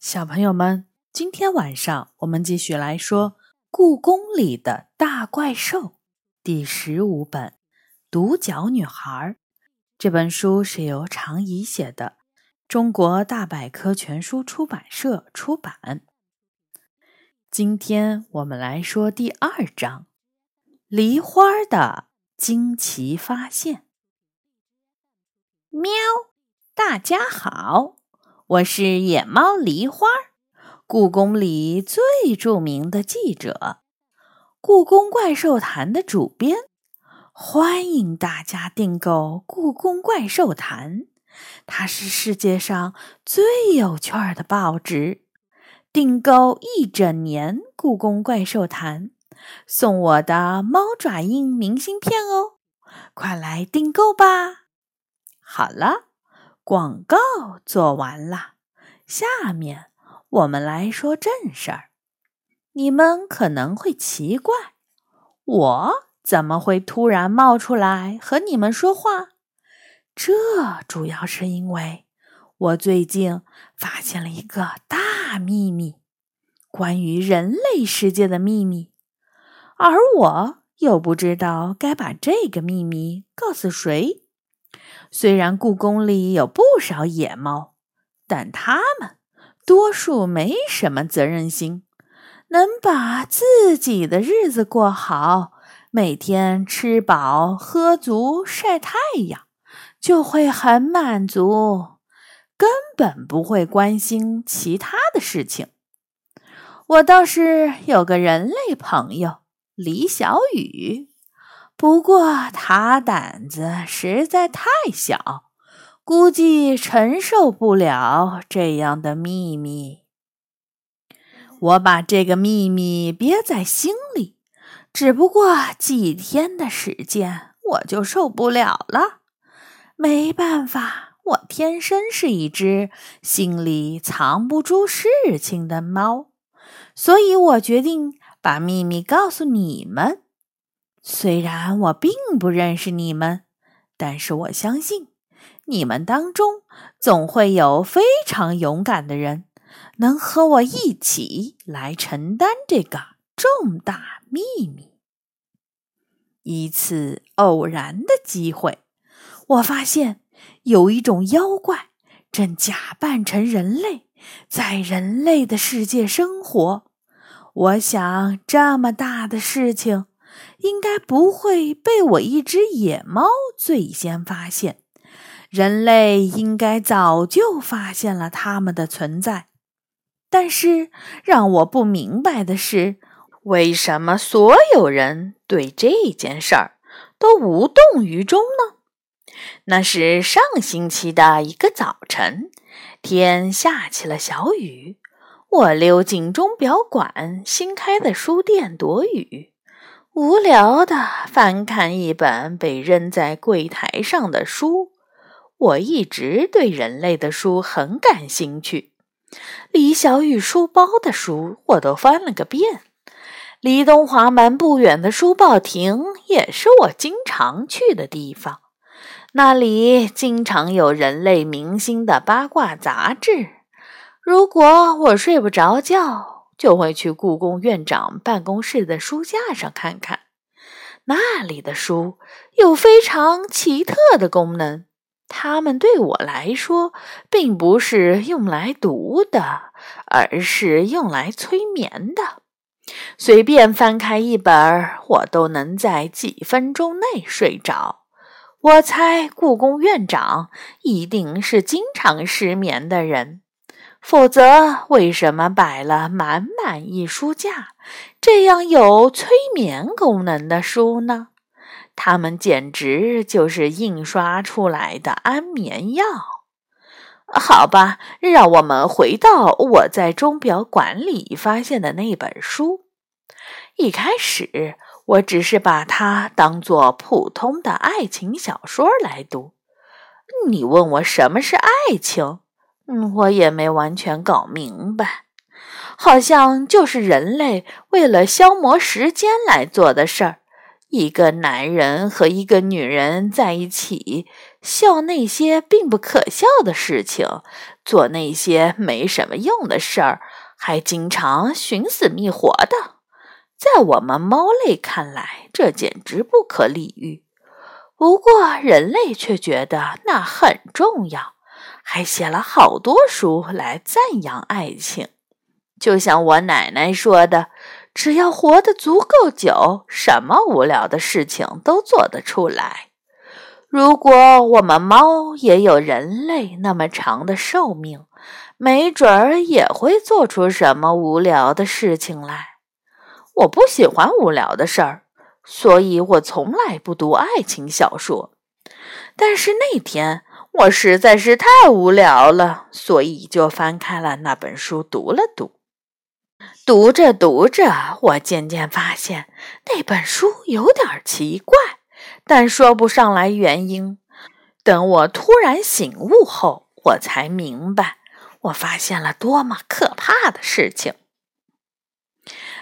小朋友们，今天晚上我们继续来说《故宫里的大怪兽》第十五本《独角女孩》。这本书是由常怡写的，中国大百科全书出版社出版。今天我们来说第二章：梨花的惊奇发现。喵，大家好。我是野猫梨花，故宫里最著名的记者，故宫怪兽坛的主编。欢迎大家订购《故宫怪兽坛》，它是世界上最有趣的报纸。订购一整年《故宫怪兽坛》，送我的猫爪印明信片哦！快来订购吧！好了。广告做完了，下面我们来说正事儿。你们可能会奇怪，我怎么会突然冒出来和你们说话？这主要是因为我最近发现了一个大秘密，关于人类世界的秘密，而我又不知道该把这个秘密告诉谁。虽然故宫里有不少野猫，但它们多数没什么责任心，能把自己的日子过好，每天吃饱喝足晒太阳，就会很满足，根本不会关心其他的事情。我倒是有个人类朋友李小雨。不过他胆子实在太小，估计承受不了这样的秘密。我把这个秘密憋在心里，只不过几天的时间，我就受不了了。没办法，我天生是一只心里藏不住事情的猫，所以我决定把秘密告诉你们。虽然我并不认识你们，但是我相信你们当中总会有非常勇敢的人，能和我一起来承担这个重大秘密。一次偶然的机会，我发现有一种妖怪正假扮成人类，在人类的世界生活。我想，这么大的事情。应该不会被我一只野猫最先发现，人类应该早就发现了它们的存在。但是让我不明白的是，为什么所有人对这件事儿都无动于衷呢？那是上星期的一个早晨，天下起了小雨，我溜进钟表馆新开的书店躲雨。无聊的翻看一本被扔在柜台上的书。我一直对人类的书很感兴趣，李小雨书包的书我都翻了个遍。离东华门不远的书报亭也是我经常去的地方，那里经常有人类明星的八卦杂志。如果我睡不着觉，就会去故宫院长办公室的书架上看看，那里的书有非常奇特的功能。它们对我来说，并不是用来读的，而是用来催眠的。随便翻开一本，我都能在几分钟内睡着。我猜故宫院长一定是经常失眠的人。否则，为什么摆了满满一书架这样有催眠功能的书呢？它们简直就是印刷出来的安眠药。好吧，让我们回到我在钟表馆里发现的那本书。一开始，我只是把它当做普通的爱情小说来读。你问我什么是爱情？嗯，我也没完全搞明白，好像就是人类为了消磨时间来做的事儿。一个男人和一个女人在一起，笑那些并不可笑的事情，做那些没什么用的事儿，还经常寻死觅活的。在我们猫类看来，这简直不可理喻。不过人类却觉得那很重要，还写了好多书来赞扬爱情。就像我奶奶说的：“只要活得足够久，什么无聊的事情都做得出来。”如果我们猫也有人类那么长的寿命，没准儿也会做出什么无聊的事情来。我不喜欢无聊的事儿，所以我从来不读爱情小说。但是那天我实在是太无聊了，所以就翻开了那本书读了读。读着读着，我渐渐发现那本书有点奇怪。但说不上来原因。等我突然醒悟后，我才明白，我发现了多么可怕的事情。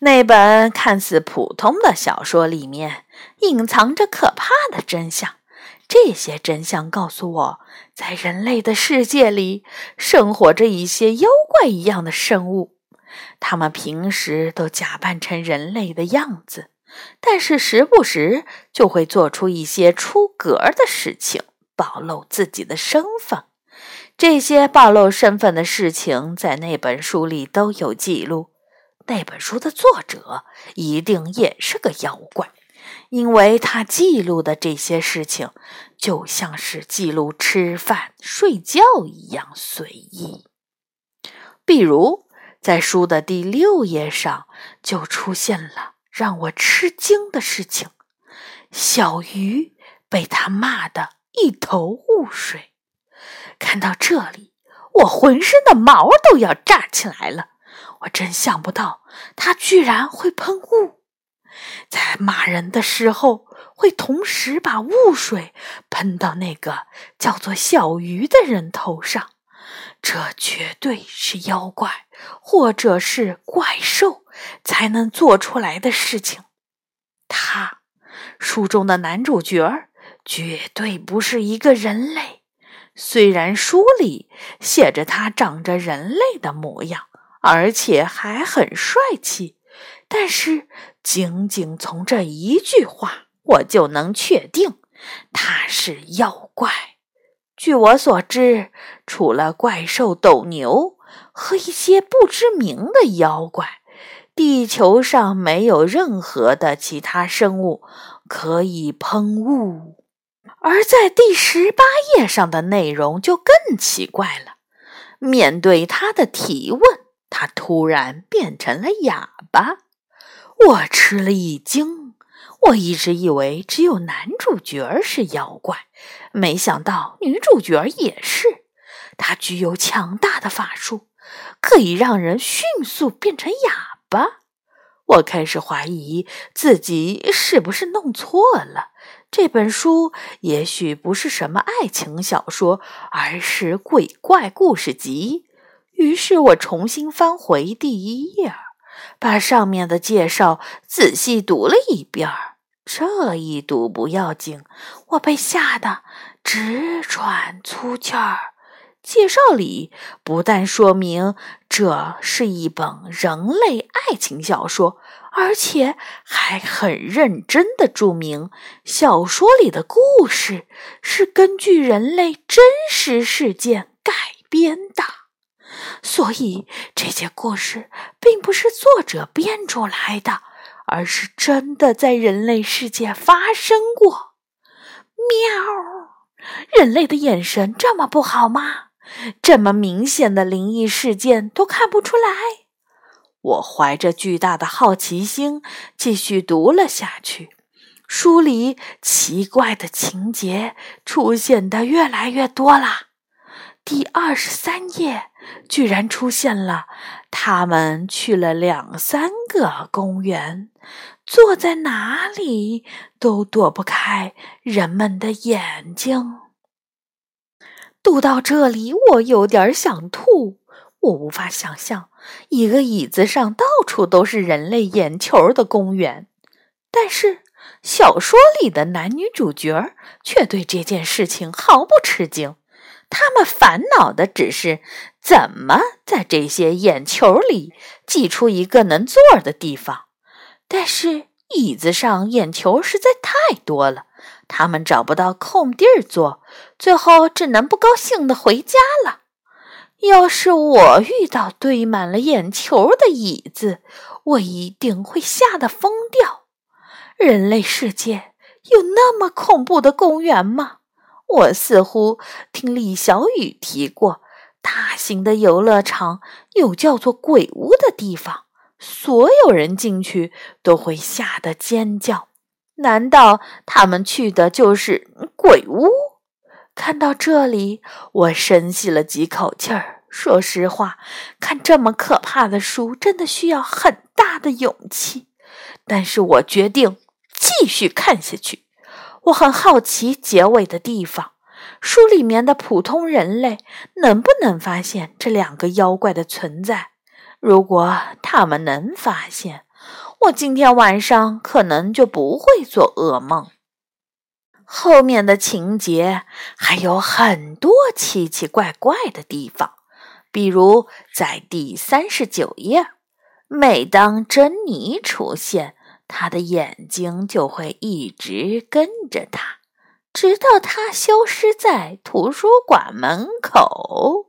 那本看似普通的小说里面，隐藏着可怕的真相。这些真相告诉我，在人类的世界里，生活着一些妖怪一样的生物，他们平时都假扮成人类的样子。但是时不时就会做出一些出格的事情，暴露自己的身份。这些暴露身份的事情在那本书里都有记录。那本书的作者一定也是个妖怪，因为他记录的这些事情就像是记录吃饭、睡觉一样随意。比如，在书的第六页上就出现了。让我吃惊的事情，小鱼被他骂得一头雾水。看到这里，我浑身的毛都要炸起来了。我真想不到他居然会喷雾，在骂人的时候会同时把雾水喷到那个叫做小鱼的人头上。这绝对是妖怪，或者是怪兽才能做出来的事情。他，书中的男主角绝对不是一个人类。虽然书里写着他长着人类的模样，而且还很帅气，但是仅仅从这一句话，我就能确定他是妖怪。据我所知，除了怪兽斗牛和一些不知名的妖怪，地球上没有任何的其他生物可以喷雾。而在第十八页上的内容就更奇怪了。面对他的提问，他突然变成了哑巴。我吃了一惊。我一直以为只有男主角是妖怪，没想到女主角也是。她具有强大的法术，可以让人迅速变成哑巴。我开始怀疑自己是不是弄错了。这本书也许不是什么爱情小说，而是鬼怪故事集。于是我重新翻回第一页，把上面的介绍仔细读了一遍儿。这一读不要紧，我被吓得直喘粗气儿。介绍里不但说明这是一本人类爱情小说，而且还很认真的注明小说里的故事是根据人类真实事件改编的。所以这些故事并不是作者编出来的。而是真的在人类世界发生过。喵！人类的眼神这么不好吗？这么明显的灵异事件都看不出来？我怀着巨大的好奇心继续读了下去。书里奇怪的情节出现的越来越多了。第二十三页居然出现了，他们去了两三个公园，坐在哪里都躲不开人们的眼睛。读到这里，我有点想吐。我无法想象一个椅子上到处都是人类眼球的公园，但是小说里的男女主角却对这件事情毫不吃惊。他们烦恼的只是怎么在这些眼球里挤出一个能坐的地方。但是椅子上眼球实在太多了，他们找不到空地儿坐，最后只能不高兴的回家了。要是我遇到堆满了眼球的椅子，我一定会吓得疯掉。人类世界有那么恐怖的公园吗？我似乎听李小雨提过，大型的游乐场有叫做鬼屋的地方，所有人进去都会吓得尖叫。难道他们去的就是鬼屋？看到这里，我深吸了几口气儿。说实话，看这么可怕的书，真的需要很大的勇气。但是我决定继续看下去。我很好奇结尾的地方，书里面的普通人类能不能发现这两个妖怪的存在？如果他们能发现，我今天晚上可能就不会做噩梦。后面的情节还有很多奇奇怪怪的地方。比如，在第三十九页，每当珍妮出现，他的眼睛就会一直跟着他，直到他消失在图书馆门口。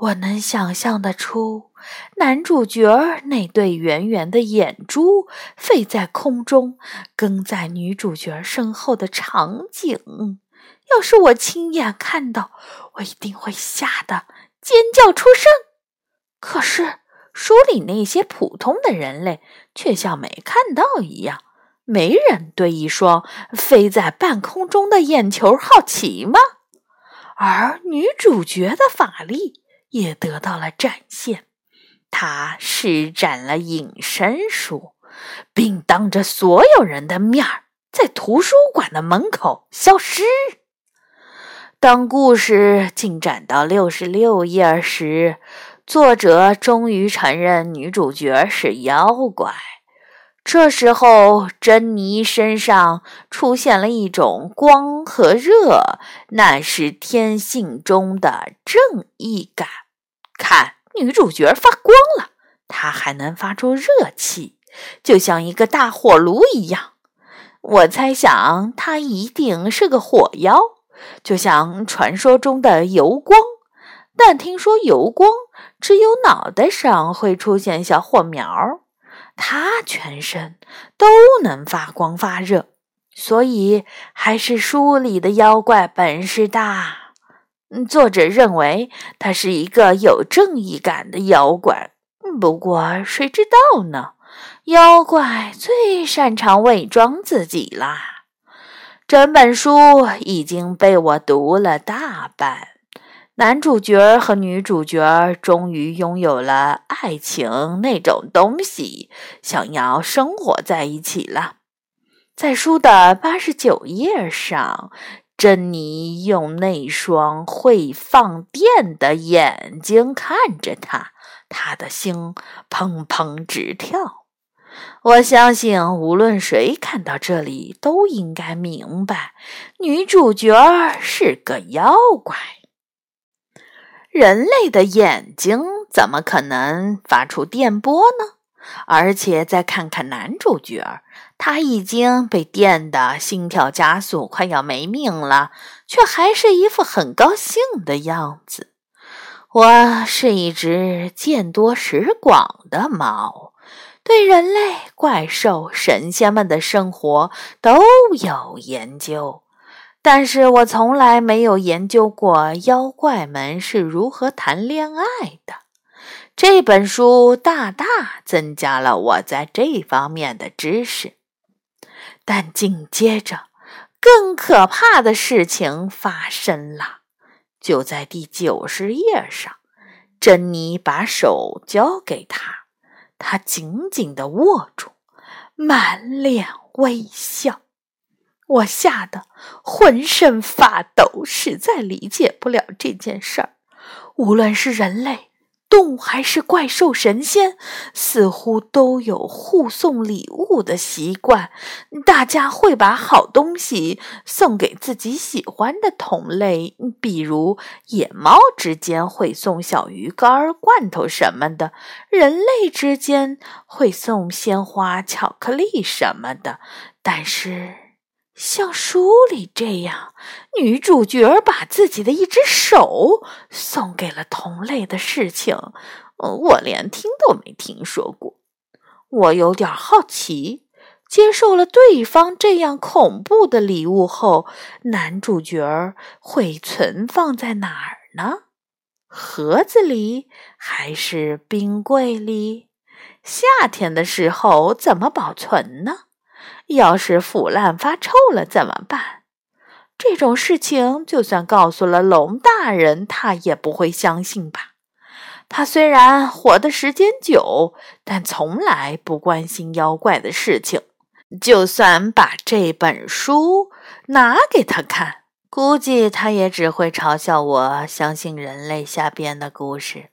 我能想象得出，男主角那对圆圆的眼珠飞在空中，跟在女主角身后的场景。要是我亲眼看到，我一定会吓得。尖叫出声，可是书里那些普通的人类却像没看到一样。没人对一双飞在半空中的眼球好奇吗？而女主角的法力也得到了展现，她施展了隐身术，并当着所有人的面儿在图书馆的门口消失。当故事进展到六十六页时，作者终于承认女主角是妖怪。这时候，珍妮身上出现了一种光和热，那是天性中的正义感。看，女主角发光了，她还能发出热气，就像一个大火炉一样。我猜想，她一定是个火妖。就像传说中的油光，但听说油光只有脑袋上会出现小火苗，它全身都能发光发热，所以还是书里的妖怪本事大。作者认为他是一个有正义感的妖怪，不过谁知道呢？妖怪最擅长伪装自己啦。整本书已经被我读了大半，男主角和女主角终于拥有了爱情那种东西，想要生活在一起了。在书的八十九页上，珍妮用那双会放电的眼睛看着他，他的心砰砰直跳。我相信，无论谁看到这里，都应该明白，女主角是个妖怪。人类的眼睛怎么可能发出电波呢？而且再看看男主角，他已经被电的心跳加速，快要没命了，却还是一副很高兴的样子。我是一只见多识广的猫。对人类、怪兽、神仙们的生活都有研究，但是我从来没有研究过妖怪们是如何谈恋爱的。这本书大大增加了我在这方面的知识。但紧接着，更可怕的事情发生了。就在第九十页上，珍妮把手交给他。他紧紧地握住，满脸微笑。我吓得浑身发抖，实在理解不了这件事儿。无论是人类、动物还是怪兽神仙，似乎都有互送礼物的习惯。大家会把好东西送给自己喜欢的同类，比如野猫之间会送小鱼干、罐头什么的；人类之间会送鲜花、巧克力什么的。但是，像书里这样，女主角把自己的一只手送给了同类的事情，我连听都没听说过。我有点好奇，接受了对方这样恐怖的礼物后，男主角会存放在哪儿呢？盒子里还是冰柜里？夏天的时候怎么保存呢？要是腐烂发臭了怎么办？这种事情就算告诉了龙大人，他也不会相信吧？他虽然活的时间久，但从来不关心妖怪的事情。就算把这本书拿给他看，估计他也只会嘲笑我相信人类瞎编的故事。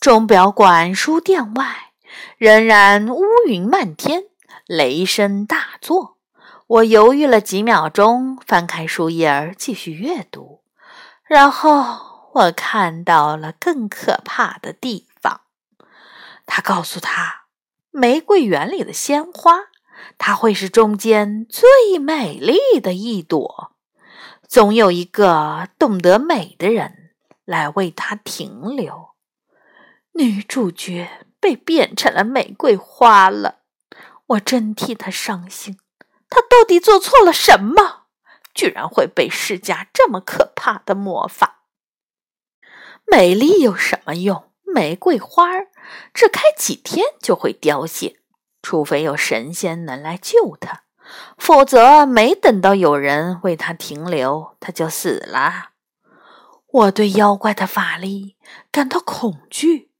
钟表馆书店外仍然乌云漫天。雷声大作，我犹豫了几秒钟，翻开书页儿继续阅读。然后我看到了更可怕的地方。他告诉他，玫瑰园里的鲜花，它会是中间最美丽的一朵。总有一个懂得美的人来为它停留。女主角被变成了玫瑰花了。我真替他伤心，他到底做错了什么？居然会被施加这么可怕的魔法？美丽有什么用？玫瑰花儿只开几天就会凋谢，除非有神仙能来救他，否则没等到有人为他停留，他就死了。我对妖怪的法力感到恐惧，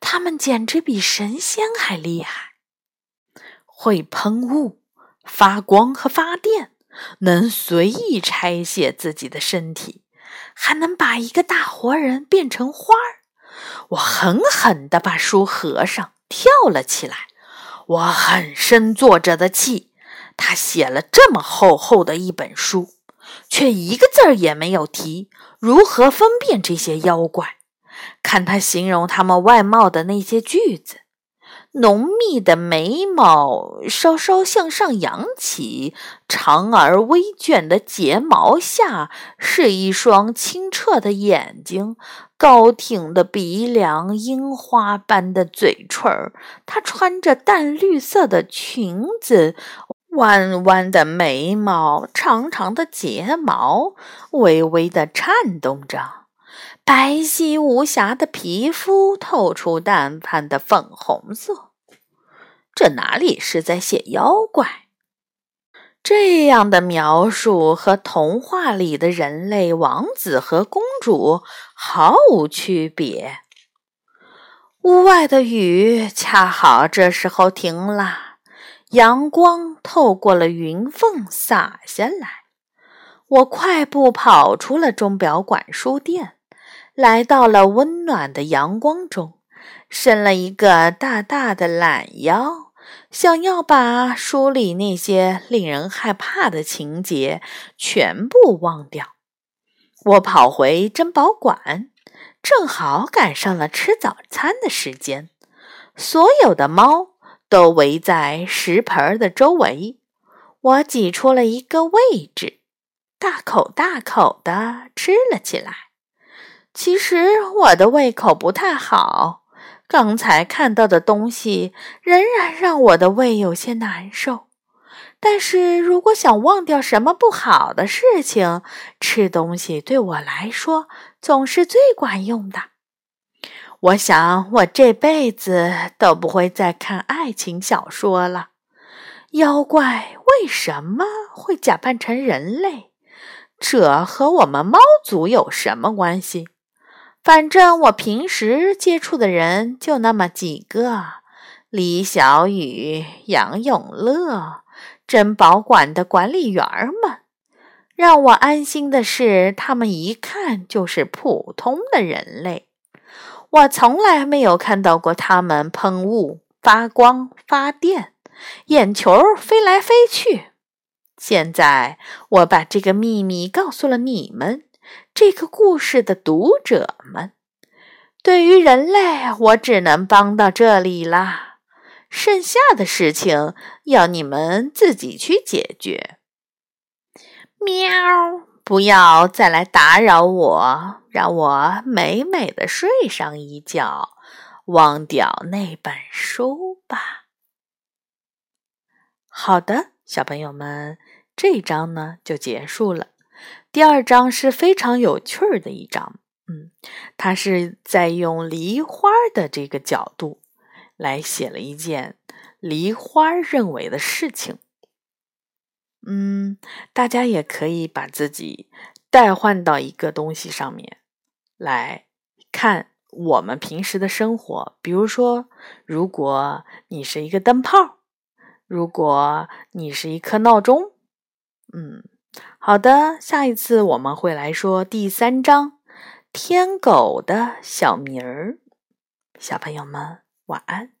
他们简直比神仙还厉害。会喷雾、发光和发电，能随意拆卸自己的身体，还能把一个大活人变成花儿。我狠狠地把书合上，跳了起来。我很生作者的气，他写了这么厚厚的一本书，却一个字儿也没有提如何分辨这些妖怪。看他形容他们外貌的那些句子。浓密的眉毛稍稍向上扬起，长而微卷的睫毛下是一双清澈的眼睛，高挺的鼻梁，樱花般的嘴唇儿。她穿着淡绿色的裙子，弯弯的眉毛，长长的睫毛微微的颤动着。白皙无瑕的皮肤透出淡淡的粉红色，这哪里是在写妖怪？这样的描述和童话里的人类王子和公主毫无区别。屋外的雨恰好这时候停了，阳光透过了云缝洒下来。我快步跑出了钟表馆书店。来到了温暖的阳光中，伸了一个大大的懒腰，想要把书里那些令人害怕的情节全部忘掉。我跑回珍宝馆，正好赶上了吃早餐的时间。所有的猫都围在食盆的周围，我挤出了一个位置，大口大口地吃了起来。其实我的胃口不太好，刚才看到的东西仍然让我的胃有些难受。但是如果想忘掉什么不好的事情，吃东西对我来说总是最管用的。我想我这辈子都不会再看爱情小说了。妖怪为什么会假扮成人类？这和我们猫族有什么关系？反正我平时接触的人就那么几个：李小雨、杨永乐、珍宝馆的管理员们。让我安心的是，他们一看就是普通的人类。我从来没有看到过他们喷雾、发光、发电，眼球飞来飞去。现在我把这个秘密告诉了你们，这个故事的读者们。对于人类，我只能帮到这里啦。剩下的事情要你们自己去解决。喵！不要再来打扰我，让我美美的睡上一觉，忘掉那本书吧。好的，小朋友们，这一章呢就结束了。第二章是非常有趣儿的一章，嗯，它是在用梨花的这个角度来写了一件梨花认为的事情。嗯，大家也可以把自己代换到一个东西上面来看我们平时的生活。比如说，如果你是一个灯泡，如果你是一颗闹钟，嗯，好的，下一次我们会来说第三章《天狗的小名儿》。小朋友们，晚安。